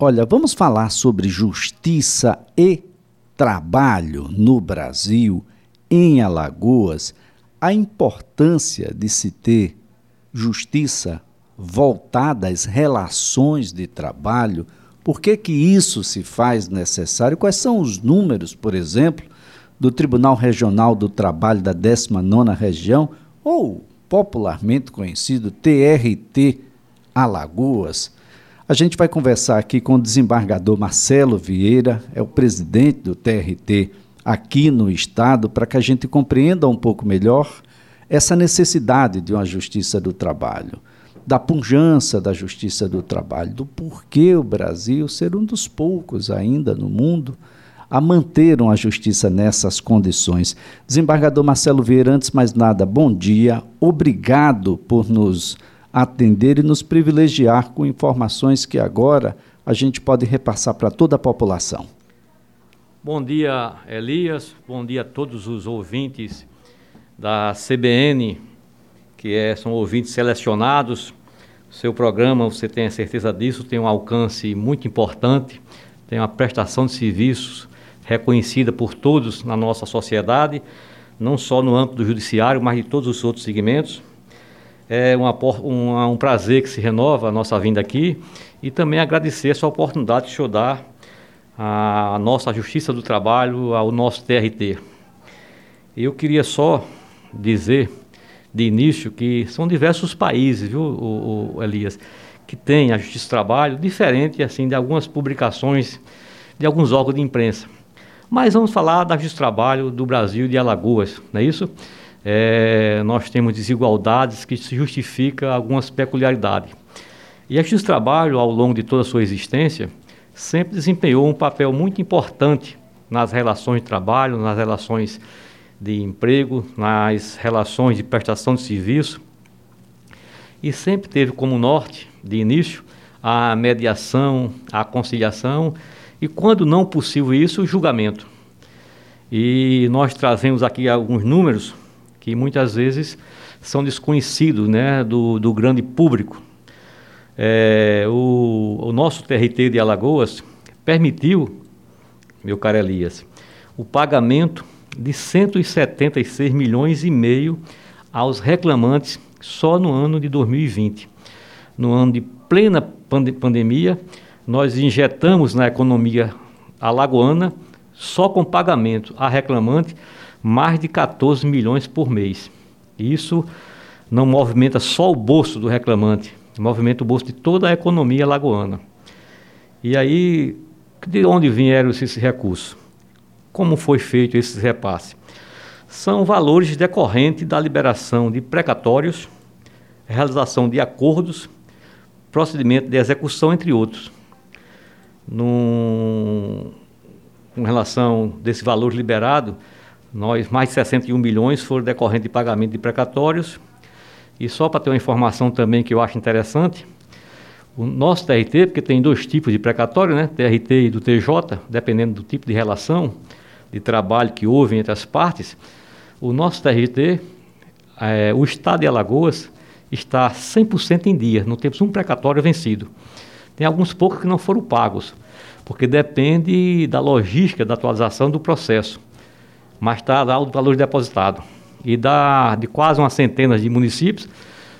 Olha, vamos falar sobre justiça e trabalho no Brasil, em Alagoas, a importância de se ter justiça voltada às relações de trabalho, por que, que isso se faz necessário? Quais são os números, por exemplo, do Tribunal Regional do Trabalho da 19ª Região, ou popularmente conhecido TRT Alagoas? A gente vai conversar aqui com o desembargador Marcelo Vieira, é o presidente do TRT aqui no estado, para que a gente compreenda um pouco melhor essa necessidade de uma justiça do trabalho, da punjança da justiça do trabalho, do porquê o Brasil ser um dos poucos ainda no mundo a manter uma justiça nessas condições. Desembargador Marcelo Vieira, antes mais nada, bom dia, obrigado por nos atender e nos privilegiar com informações que agora a gente pode repassar para toda a população. Bom dia, Elias. Bom dia a todos os ouvintes da CBN, que é, são ouvintes selecionados. Seu programa, você tem a certeza disso, tem um alcance muito importante, tem uma prestação de serviços reconhecida por todos na nossa sociedade, não só no âmbito do judiciário, mas de todos os outros segmentos. É uma, um, um prazer que se renova a nossa vinda aqui e também agradecer essa oportunidade que o senhor dá à nossa Justiça do Trabalho, ao nosso TRT. Eu queria só dizer de início que são diversos países, viu, o, o Elias, que têm a Justiça do Trabalho diferente assim de algumas publicações de alguns órgãos de imprensa. Mas vamos falar da Justiça do Trabalho do Brasil de Alagoas, não é isso? É, nós temos desigualdades que se justifica algumas peculiaridades. E a Justiça do Trabalho, ao longo de toda a sua existência, sempre desempenhou um papel muito importante nas relações de trabalho, nas relações de emprego, nas relações de prestação de serviço, e sempre teve como norte, de início, a mediação, a conciliação e, quando não possível isso, o julgamento. E nós trazemos aqui alguns números que muitas vezes são desconhecidos né, do, do grande público. É, o, o, nosso TRT de Alagoas permitiu, meu caro Elias, o pagamento de 176 milhões e meio aos reclamantes só no ano de 2020. No ano de plena pande pandemia, nós injetamos na economia alagoana, só com pagamento a reclamante, mais de 14 milhões por mês. Isso não movimenta só o bolso do reclamante, movimenta o bolso de toda a economia lagoana. E aí, de onde vieram esses recursos? Como foi feito esse repasse? São valores decorrentes da liberação de precatórios, realização de acordos, procedimento de execução, entre outros. Num, com relação desse valor liberado, nós, mais de 61 milhões foram decorrentes de pagamento de precatórios. E só para ter uma informação também que eu acho interessante, o nosso TRT, porque tem dois tipos de precatório, né? TRT e do TJ, dependendo do tipo de relação de trabalho que houve entre as partes, o nosso TRT, é, o Estado de Alagoas, está 100% em dia, não temos um precatório vencido. Tem alguns poucos que não foram pagos, porque depende da logística da atualização do processo mas está lá o valor depositado. E da, de quase uma centena de municípios,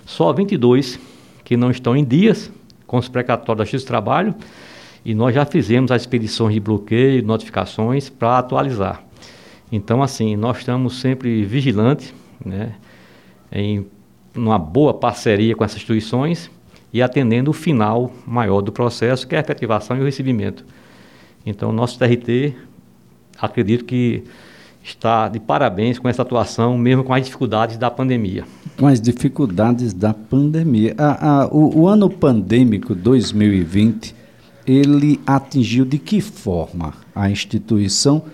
só 22 que não estão em dias com os precatórios da Justiça do Trabalho, e nós já fizemos as expedições de bloqueio, notificações para atualizar. Então, assim, nós estamos sempre vigilantes, né, em uma boa parceria com essas instituições e atendendo o final maior do processo, que é a efetivação e o recebimento. Então, nosso TRT, acredito que está de parabéns com essa atuação, mesmo com as dificuldades da pandemia. Com as dificuldades da pandemia. o, o, ano pandêmico 2020, ele atingiu de que forma a instituição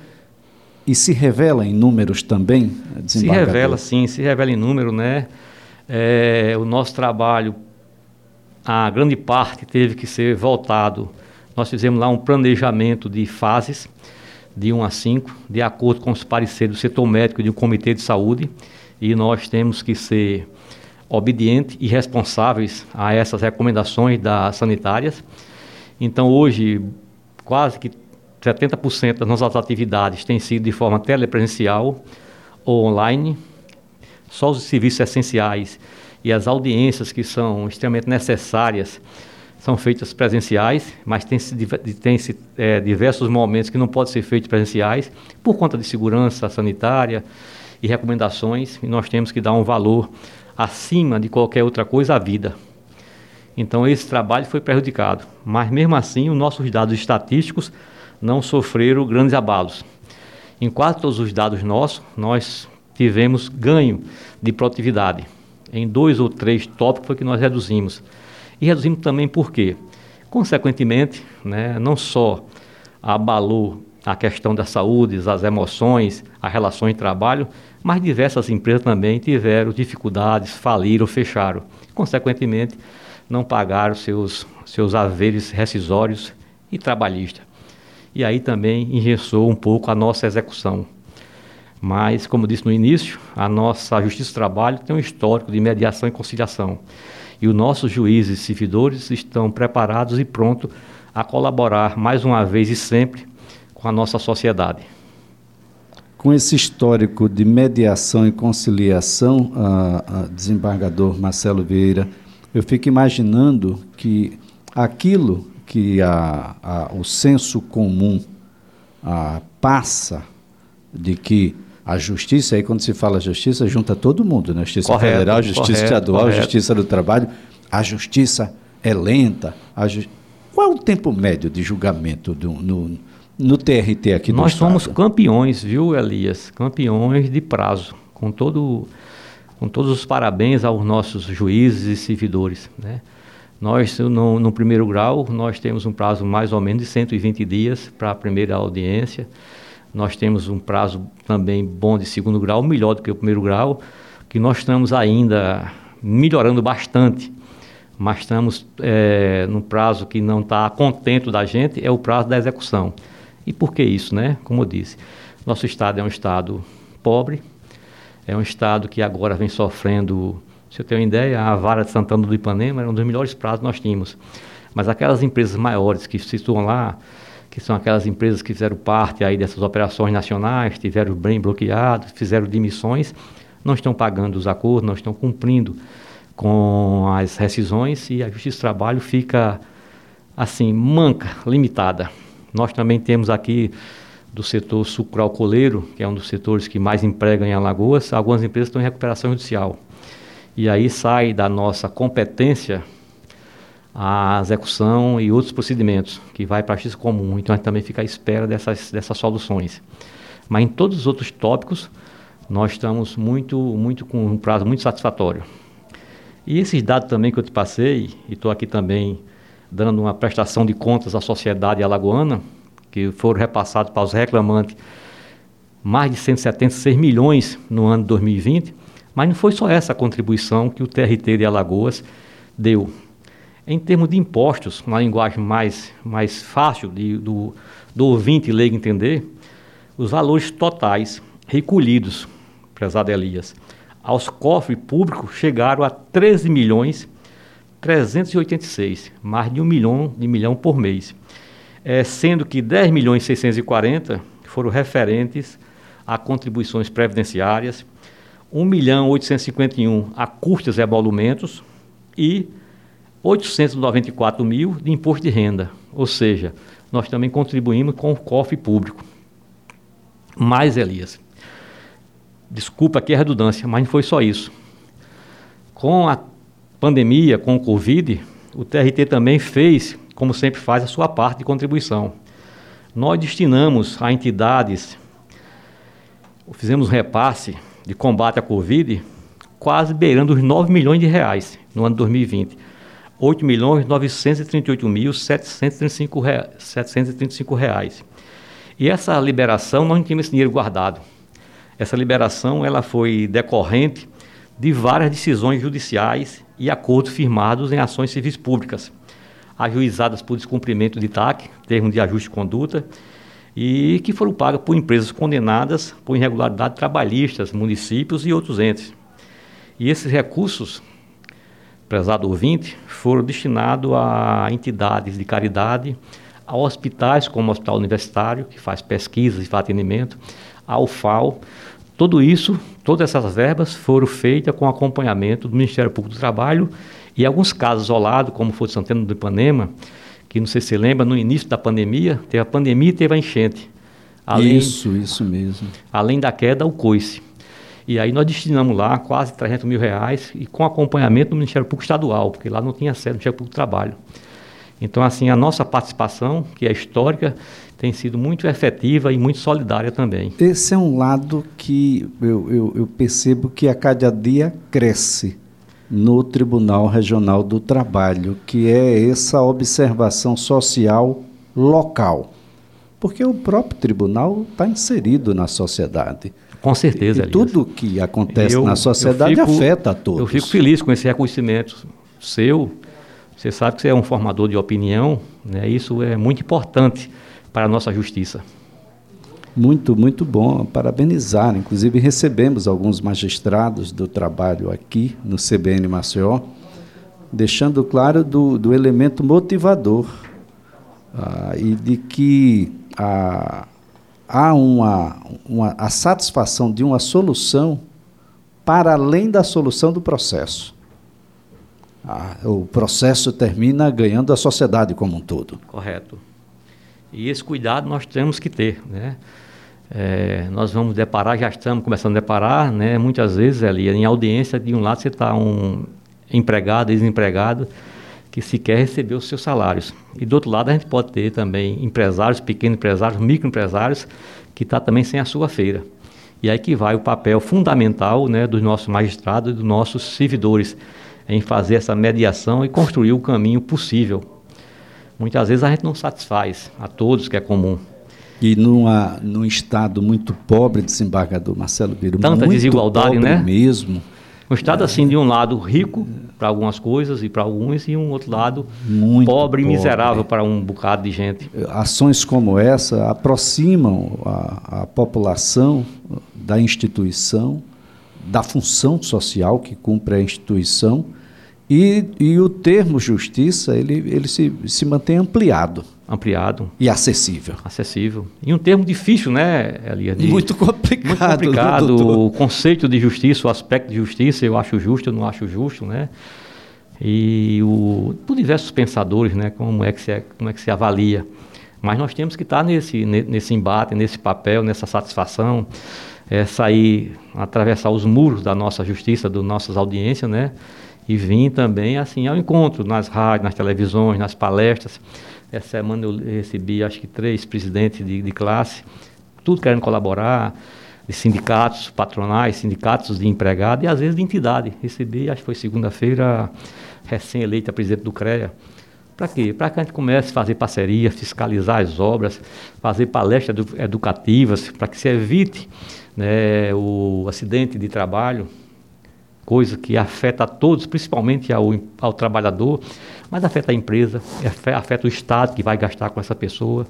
e se revela em números também? Se revela, sim, se revela em número, né? É, o nosso trabalho, a grande parte teve que ser voltado. Nós fizemos lá um planejamento de fases de 1 a 5, de acordo com os pareceres do setor médico e do Comitê de Saúde, e nós temos que ser obedientes e responsáveis a essas recomendações das sanitárias. Então, hoje, quase que 70% das nossas atividades têm sido de forma telepresencial ou online. Só os serviços essenciais e as audiências que são extremamente necessárias são feitas presenciais, mas tem -se, é, diversos momentos que não podem ser feitos presenciais por conta de segurança sanitária e recomendações, e nós temos que dar um valor acima de qualquer outra coisa à vida. Então esse trabalho foi prejudicado, mas mesmo assim os nossos dados estatísticos não sofreram grandes abalos. Em quase todos os dados nossos, nós tivemos ganho de produtividade. Em dois ou três tópicos foi que nós reduzimos. E reduzimos também por quê? Consequentemente, né, não só abalou a questão da saúde, as emoções, as relações de trabalho, mas diversas empresas também tiveram dificuldades, faliram, fecharam. Consequentemente, não pagaram seus, seus haveres rescisórios e trabalhistas. E aí também engessou um pouco a nossa execução. Mas, como disse no início, a nossa Justiça do Trabalho tem um histórico de mediação e conciliação. E os nossos juízes e servidores estão preparados e prontos a colaborar mais uma vez e sempre com a nossa sociedade. Com esse histórico de mediação e conciliação, a, a desembargador Marcelo Vieira, eu fico imaginando que aquilo que a, a, o senso comum passa de que a justiça, aí quando se fala justiça, junta todo mundo, né? Justiça correto, federal, justiça correto, estadual, correto. justiça do trabalho. A justiça é lenta. Ju... Qual é o tempo médio de julgamento do, no, no TRT aqui Nós somos campeões, viu, Elias? Campeões de prazo, com todo com todos os parabéns aos nossos juízes e servidores, né? Nós, no, no, primeiro grau, nós temos um prazo mais ou menos de 120 dias para a primeira audiência. Nós temos um prazo também bom de segundo grau, melhor do que o primeiro grau, que nós estamos ainda melhorando bastante, mas estamos é, num prazo que não está contento da gente, é o prazo da execução. E por que isso, né? Como eu disse, nosso estado é um estado pobre, é um estado que agora vem sofrendo, se eu tenho uma ideia, a Vara de Santana do Ipanema era um dos melhores prazos que nós tínhamos. Mas aquelas empresas maiores que se situam lá, que são aquelas empresas que fizeram parte aí dessas operações nacionais, tiveram bem bloqueados, fizeram demissões, não estão pagando os acordos, não estão cumprindo com as rescisões e a Justiça do Trabalho fica assim, manca, limitada. Nós também temos aqui do setor sucroalcooleiro, que é um dos setores que mais emprega em Alagoas, algumas empresas estão em recuperação judicial. E aí sai da nossa competência a execução e outros procedimentos, que vai para a justiça comum. Então a gente também fica à espera dessas, dessas soluções. Mas em todos os outros tópicos, nós estamos muito, muito com um prazo muito satisfatório. E esses dados também que eu te passei, e estou aqui também dando uma prestação de contas à sociedade alagoana, que foram repassados para os reclamantes mais de 176 milhões no ano de 2020, mas não foi só essa contribuição que o TRT de Alagoas deu. Em termos de impostos, uma linguagem mais, mais fácil de, do, do ouvinte leigo entender, os valores totais recolhidos, prezado Elias, aos cofres públicos chegaram a 13 milhões 386, mais de um milhão de milhão por mês. É, sendo que 10 milhões 640 foram referentes a contribuições previdenciárias, 1 milhão 851 a custas e emolumentos e 894 mil de imposto de renda, ou seja, nós também contribuímos com o cofre público. Mais, Elias, desculpa aqui a redundância, mas não foi só isso. Com a pandemia, com o Covid, o TRT também fez, como sempre faz, a sua parte de contribuição. Nós destinamos a entidades, fizemos um repasse de combate à Covid, quase beirando os 9 milhões de reais no ano 2020 8 milhões 938 mil 735 reais, 735 reais. E essa liberação, nós não tínhamos esse dinheiro guardado. Essa liberação ela foi decorrente de várias decisões judiciais e acordos firmados em ações civis públicas, ajuizadas por descumprimento de TAC, termo de ajuste de conduta, e que foram pagas por empresas condenadas por irregularidades trabalhistas, municípios e outros entes. E esses recursos prezado ouvinte, foram destinados a entidades de caridade, a hospitais como o Hospital Universitário, que faz pesquisas e faz atendimento, ao FAO. Tudo isso, todas essas verbas foram feitas com acompanhamento do Ministério Público do Trabalho e alguns casos isolados, como foi de Santana do Ipanema, que não sei se você lembra, no início da pandemia, teve a pandemia e teve a enchente. Além, isso, isso mesmo. Além da queda, o coice. E aí nós destinamos lá quase 300 mil reais e com acompanhamento do Ministério Público Estadual, porque lá não tinha sede do Ministério Público do Trabalho. Então, assim, a nossa participação, que é histórica, tem sido muito efetiva e muito solidária também. Esse é um lado que eu, eu, eu percebo que a cada dia cresce no Tribunal Regional do Trabalho, que é essa observação social local. Porque o próprio tribunal está inserido na sociedade. Com certeza, E, e tudo que acontece eu, na sociedade fico, afeta a todos. Eu fico feliz com esse reconhecimento seu. Você sabe que você é um formador de opinião, né? isso é muito importante para a nossa justiça. Muito, muito bom. Parabenizar. Inclusive, recebemos alguns magistrados do trabalho aqui no CBN Maceió, deixando claro do, do elemento motivador ah, e de que a, há uma, uma, a satisfação de uma solução para além da solução do processo. Ah, o processo termina ganhando a sociedade como um todo. Correto. E esse cuidado nós temos que ter, né? É, nós vamos deparar, já estamos começando a deparar, né? Muitas vezes ali em audiência de um lado você está um empregado, desempregado, que sequer recebeu os seus salários. E do outro lado a gente pode ter também empresários, pequenos empresários, microempresários, que está também sem a sua feira. E aí que vai o papel fundamental né, dos nossos magistrados e dos nossos servidores em fazer essa mediação e construir o caminho possível muitas vezes a gente não satisfaz a todos, que é comum. E numa, num estado muito pobre, desembargador Marcelo Biro, Tanta desigualdade, né? mesmo. Um estado, assim, de um lado rico para algumas coisas e para alguns, e um outro lado muito pobre e miserável para um bocado de gente. Ações como essa aproximam a, a população da instituição, da função social que cumpre a instituição, e, e o termo justiça, ele, ele se, se mantém ampliado. Ampliado. E acessível. Acessível. E um termo difícil, né, Elias? Muito complicado. Muito complicado. Né, o conceito de justiça, o aspecto de justiça, eu acho justo, eu não acho justo, né? E o, por diversos pensadores, né, como é que se, como é que se avalia. Mas nós temos que estar nesse, nesse embate, nesse papel, nessa satisfação, é, sair, atravessar os muros da nossa justiça, das nossas audiências, né? e vim também assim ao encontro nas rádios, nas televisões, nas palestras. Essa semana eu recebi acho que três presidentes de, de classe, tudo querendo colaborar, de sindicatos patronais, sindicatos de empregado e às vezes de entidade. Recebi, acho que foi segunda-feira, recém-eleita presidente do CREA. Para quê? Para que a gente comece a fazer parceria, fiscalizar as obras, fazer palestras educativas, para que se evite né, o acidente de trabalho, coisa que afeta a todos, principalmente ao, ao trabalhador, mas afeta a empresa, afeta o Estado que vai gastar com essa pessoa.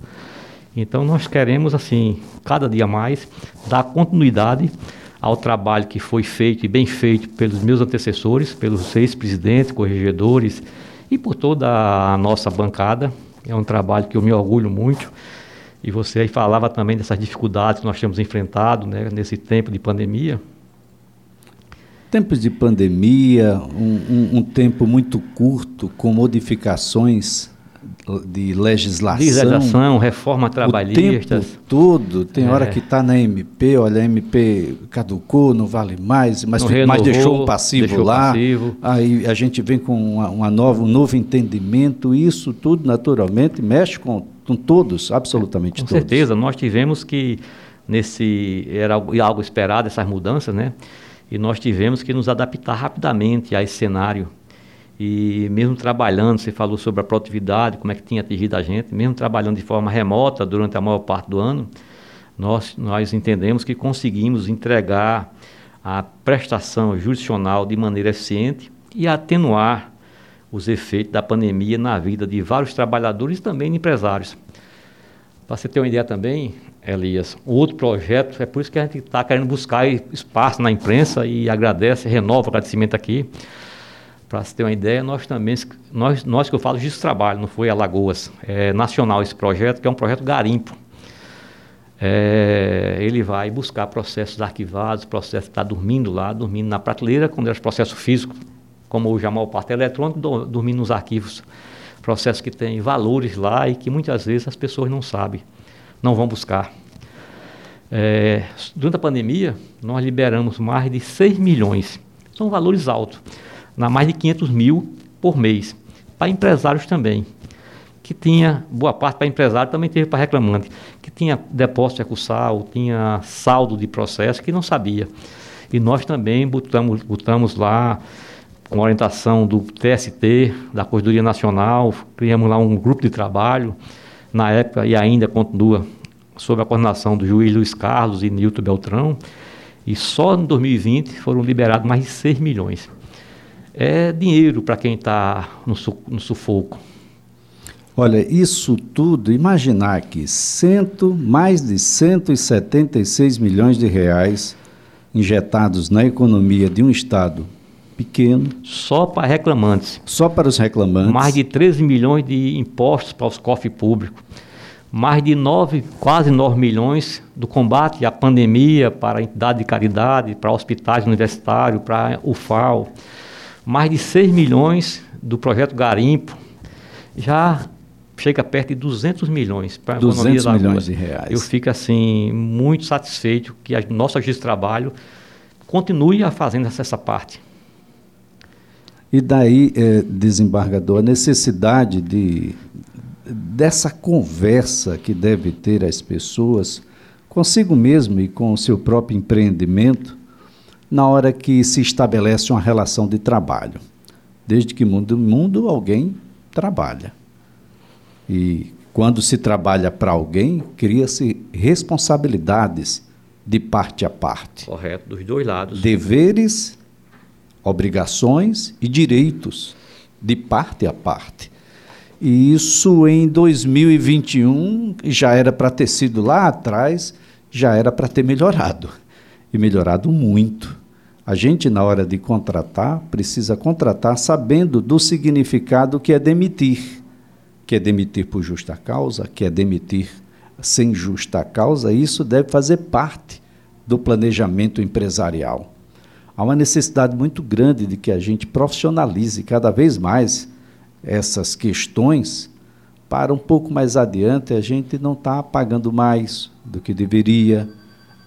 Então nós queremos, assim, cada dia mais, dar continuidade ao trabalho que foi feito e bem feito pelos meus antecessores, pelos seis presidentes, corregedores e por toda a nossa bancada. É um trabalho que eu me orgulho muito. E você aí falava também dessas dificuldades que nós temos enfrentado né, nesse tempo de pandemia. Tempos de pandemia, um, um, um tempo muito curto, com modificações de legislação. Legislação, reforma trabalhista. O tempo todo, tem é. hora que está na MP, olha, a MP caducou, não vale mais, mas, renovou, mas deixou o passivo deixou lá. Passivo. Aí a gente vem com uma, uma, nova, um novo entendimento, isso tudo naturalmente mexe com, com todos, absolutamente com todos. Com certeza, nós tivemos que, nesse, era algo esperado, essas mudanças, né? E nós tivemos que nos adaptar rapidamente a esse cenário. E mesmo trabalhando, você falou sobre a produtividade, como é que tinha atingido a gente, mesmo trabalhando de forma remota durante a maior parte do ano, nós, nós entendemos que conseguimos entregar a prestação jurisdicional de maneira eficiente e atenuar os efeitos da pandemia na vida de vários trabalhadores e também de empresários. Para você ter uma ideia também, Elias, outro projeto, é por isso que a gente está querendo buscar espaço na imprensa e agradece, renova o agradecimento aqui, Para se ter uma ideia, nós também, nós, nós que eu falo de trabalho, não foi Alagoas, é nacional esse projeto, que é um projeto garimpo. É, ele vai buscar processos arquivados, processos que está dormindo lá, dormindo na prateleira, quando era processo físico, como a maior parte é eletrônico, do, dormindo nos arquivos. Processos que têm valores lá e que muitas vezes as pessoas não sabem, não vão buscar. É, durante a pandemia, nós liberamos mais de 6 milhões. São valores altos, na mais de 500 mil por mês, para empresários também que tinha, boa parte para empresário, também teve para reclamante, que tinha depósito recursal, tinha saldo de processo, que não sabia. E nós também botamos, botamos lá, com orientação do TST, da Corredoria Nacional, criamos lá um grupo de trabalho, na época e ainda continua, sob a coordenação do juiz Luiz Carlos e Nilton Beltrão, e só em 2020 foram liberados mais de 6 milhões. É dinheiro para quem está no, su no sufoco. Olha, isso tudo, imaginar que cento, mais de 176 milhões de reais injetados na economia de um Estado pequeno. Só para reclamantes. Só para os reclamantes. Mais de 13 milhões de impostos para os cofres públicos. Mais de 9, quase 9 milhões do combate à pandemia para a entidade de caridade, para hospitais universitários, para o FAO. Mais de 6 milhões do projeto Garimpo. Já chega perto de 200 milhões para a economia da milhões de reais. Eu fico assim muito satisfeito que a nossa justiça de trabalho continue a fazendo essa parte. E daí, é, desembargador, a necessidade de dessa conversa que deve ter as pessoas consigo mesmo e com o seu próprio empreendimento na hora que se estabelece uma relação de trabalho. Desde que mundo mundo alguém trabalha. E quando se trabalha para alguém, cria-se responsabilidades de parte a parte. Correto, dos dois lados. Deveres, obrigações e direitos de parte a parte. E isso em 2021 já era para ter sido lá atrás, já era para ter melhorado. E melhorado muito. A gente, na hora de contratar, precisa contratar sabendo do significado que é demitir que é demitir por justa causa, que é demitir sem justa causa, isso deve fazer parte do planejamento empresarial. Há uma necessidade muito grande de que a gente profissionalize cada vez mais essas questões para um pouco mais adiante a gente não estar tá pagando mais do que deveria,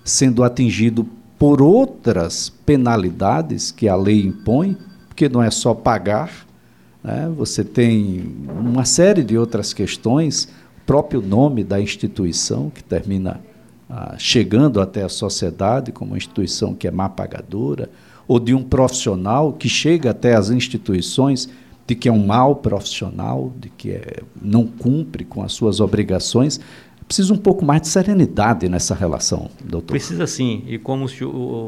sendo atingido por outras penalidades que a lei impõe, porque não é só pagar, né? Você tem uma série de outras questões, próprio nome da instituição, que termina ah, chegando até a sociedade como uma instituição que é má pagadora, ou de um profissional que chega até as instituições de que é um mau profissional, de que é, não cumpre com as suas obrigações. Precisa um pouco mais de serenidade nessa relação, doutor. Precisa sim. E como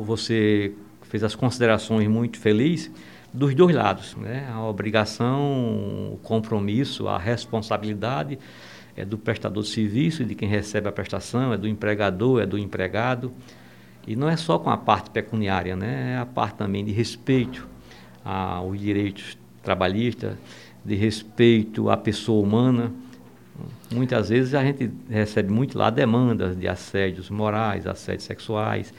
você fez as considerações muito felizes, dos dois lados, né? A obrigação, o compromisso, a responsabilidade é do prestador de serviço e de quem recebe a prestação, é do empregador, é do empregado. E não é só com a parte pecuniária, né? É a parte também de respeito aos direitos trabalhistas, de respeito à pessoa humana. Muitas vezes a gente recebe muito lá demandas de assédios morais, assédios sexuais.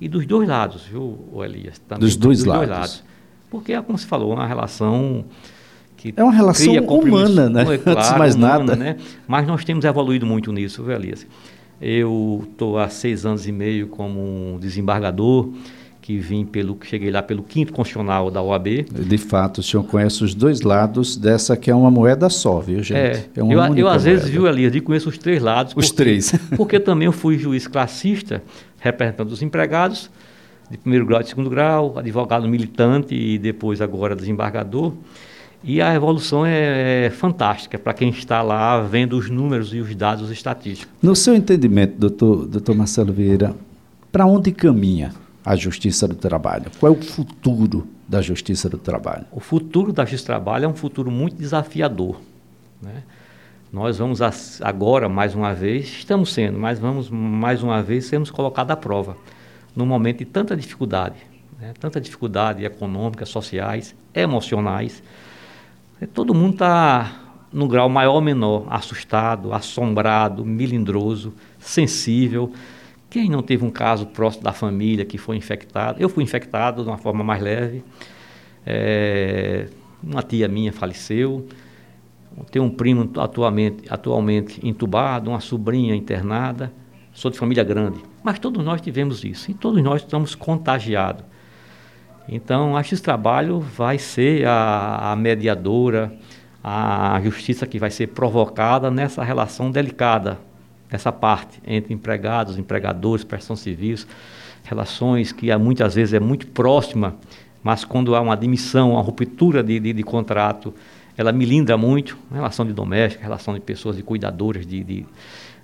E dos dois lados, viu, Elias? Também dos dois, dos lados. dois lados. Porque é como se falou, uma relação que é uma relação humana, né? É claro, Antes de mais humana, nada. Né? Mas nós temos evoluído muito nisso, viu, Elias? Eu estou há seis anos e meio como desembargador, que vim pelo, cheguei lá pelo quinto constitucional da OAB. De fato, o senhor conhece os dois lados dessa que é uma moeda só, viu, gente? É, é uma eu, eu às vezes, viu, Elias, eu conheço os três lados. Os porque, três. porque também eu fui juiz classista, representando os empregados, de primeiro grau e segundo grau, advogado militante e depois agora desembargador. E a evolução é, é fantástica para quem está lá vendo os números e os dados estatísticos. No seu entendimento, doutor, doutor Marcelo Vieira, para onde caminha a Justiça do Trabalho? Qual é o futuro da Justiça do Trabalho? O futuro da Justiça do Trabalho é um futuro muito desafiador. Né? Nós vamos agora, mais uma vez, estamos sendo, mas vamos mais uma vez sermos colocados à prova num momento de tanta dificuldade, né? tanta dificuldade econômica, sociais, emocionais. Todo mundo está no grau maior ou menor, assustado, assombrado, melindroso, sensível. Quem não teve um caso próximo da família que foi infectado? Eu fui infectado de uma forma mais leve. É, uma tia minha faleceu. Tenho um primo atualmente, atualmente entubado, uma sobrinha internada. Sou de família grande. Mas todos nós tivemos isso e todos nós estamos contagiados. Então, que esse trabalho vai ser a, a mediadora, a justiça que vai ser provocada nessa relação delicada, nessa parte entre empregados, empregadores, prestação civis, relações que muitas vezes é muito próxima, mas quando há uma admissão, uma ruptura de, de, de contrato, ela milindra muito, relação de doméstica, relação de pessoas, de cuidadoras, de, de,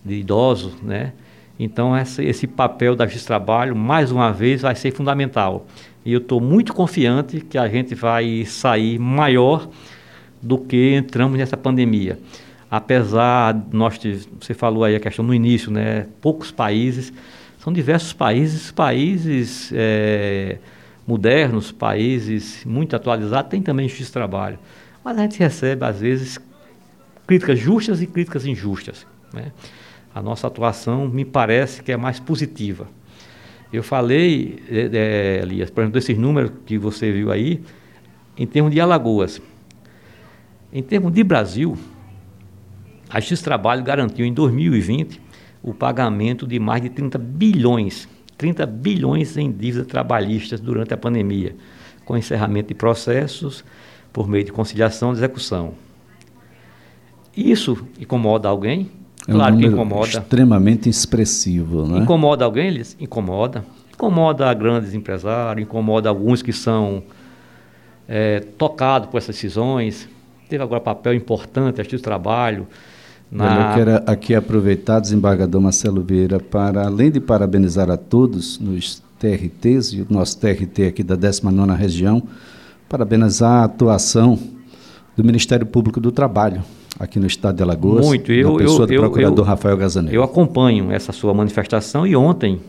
de idosos, né? Então, esse, papel da Justiça do Trabalho, mais uma vez, vai ser fundamental. E eu estou muito confiante que a gente vai sair maior do que entramos nessa pandemia. Apesar, nós, você falou aí a questão no início, né? Poucos países, são diversos países, países é, modernos, países muito atualizados, tem também justiça de trabalho. Mas a gente recebe, às vezes, críticas justas e críticas injustas. Né? A nossa atuação me parece que é mais positiva. Eu falei, é, é, Elias, por exemplo, desses números que você viu aí, em termos de Alagoas. Em termos de Brasil, a Justiça do Trabalho garantiu em 2020 o pagamento de mais de 30 bilhões, 30 bilhões em dívidas trabalhistas durante a pandemia, com encerramento de processos por meio de conciliação e execução. Isso incomoda alguém? É claro um que incomoda. Extremamente expressivo, né? Incomoda alguém? Eles incomoda. Incomoda grandes empresários, incomoda alguns que são é, tocados por essas decisões, teve agora papel importante, acho, do trabalho. Na... Eu quero aqui aproveitar, desembargador Marcelo Vieira, para, além de parabenizar a todos nos TRTs, e o nosso TRT aqui da 19ª região, parabenizar a atuação do Ministério Público do Trabalho aqui no estado de Alagoas. Muito. Eu, na pessoa eu, do eu, procurador eu, Rafael Gazaneiro. Eu acompanho essa sua manifestação e ontem,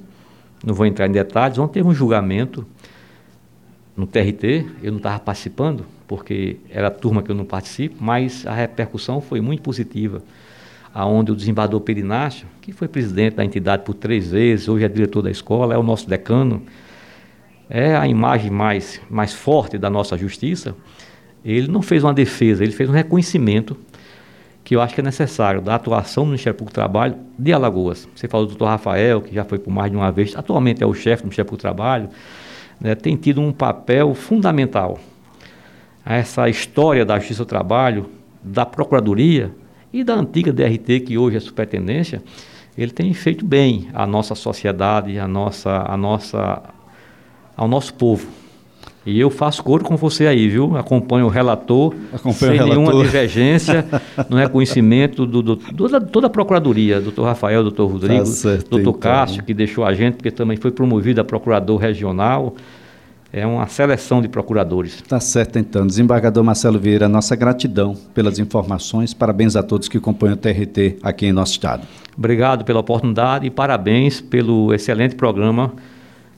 não vou entrar em detalhes, ontem teve um julgamento no TRT, eu não estava participando, porque era a turma que eu não participo, mas a repercussão foi muito positiva. Aonde o desembargador Perinácio, que foi presidente da entidade por três vezes, hoje é diretor da escola, é o nosso decano, é a imagem mais, mais forte da nossa justiça, ele não fez uma defesa, ele fez um reconhecimento que eu acho que é necessário da atuação do Ministério Público do Trabalho de Alagoas. Você falou do doutor Rafael, que já foi por mais de uma vez, atualmente é o chefe do Ministério Público do Trabalho, né, tem tido um papel fundamental essa história da Justiça do Trabalho, da Procuradoria e da antiga DRT, que hoje é superintendência, ele tem feito bem à nossa sociedade, à nossa, à nossa, ao nosso povo. E eu faço coro com você aí, viu? Acompanho o relator, Acompanho sem o relator. nenhuma divergência no reconhecimento do, do, do, da, toda a Procuradoria, doutor Rafael, doutor Rodrigo, tá doutor então. Cássio, que deixou a gente, porque também foi promovido a procurador regional é uma seleção de procuradores. Tá certo, então. Desembargador Marcelo Vieira, nossa gratidão pelas informações. Parabéns a todos que acompanham o TRT aqui em nosso estado. Obrigado pela oportunidade e parabéns pelo excelente programa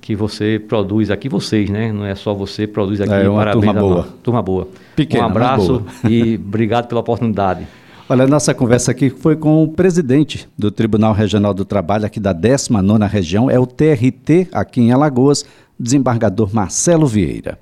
que você produz aqui, vocês, né? Não é só você produz aqui. É uma parabéns turma boa. Turma boa. Pequena, um abraço e obrigado pela oportunidade. Olha, a nossa conversa aqui foi com o presidente do Tribunal Regional do Trabalho aqui da 19ª região, é o TRT aqui em Alagoas, desembargador Marcelo Vieira.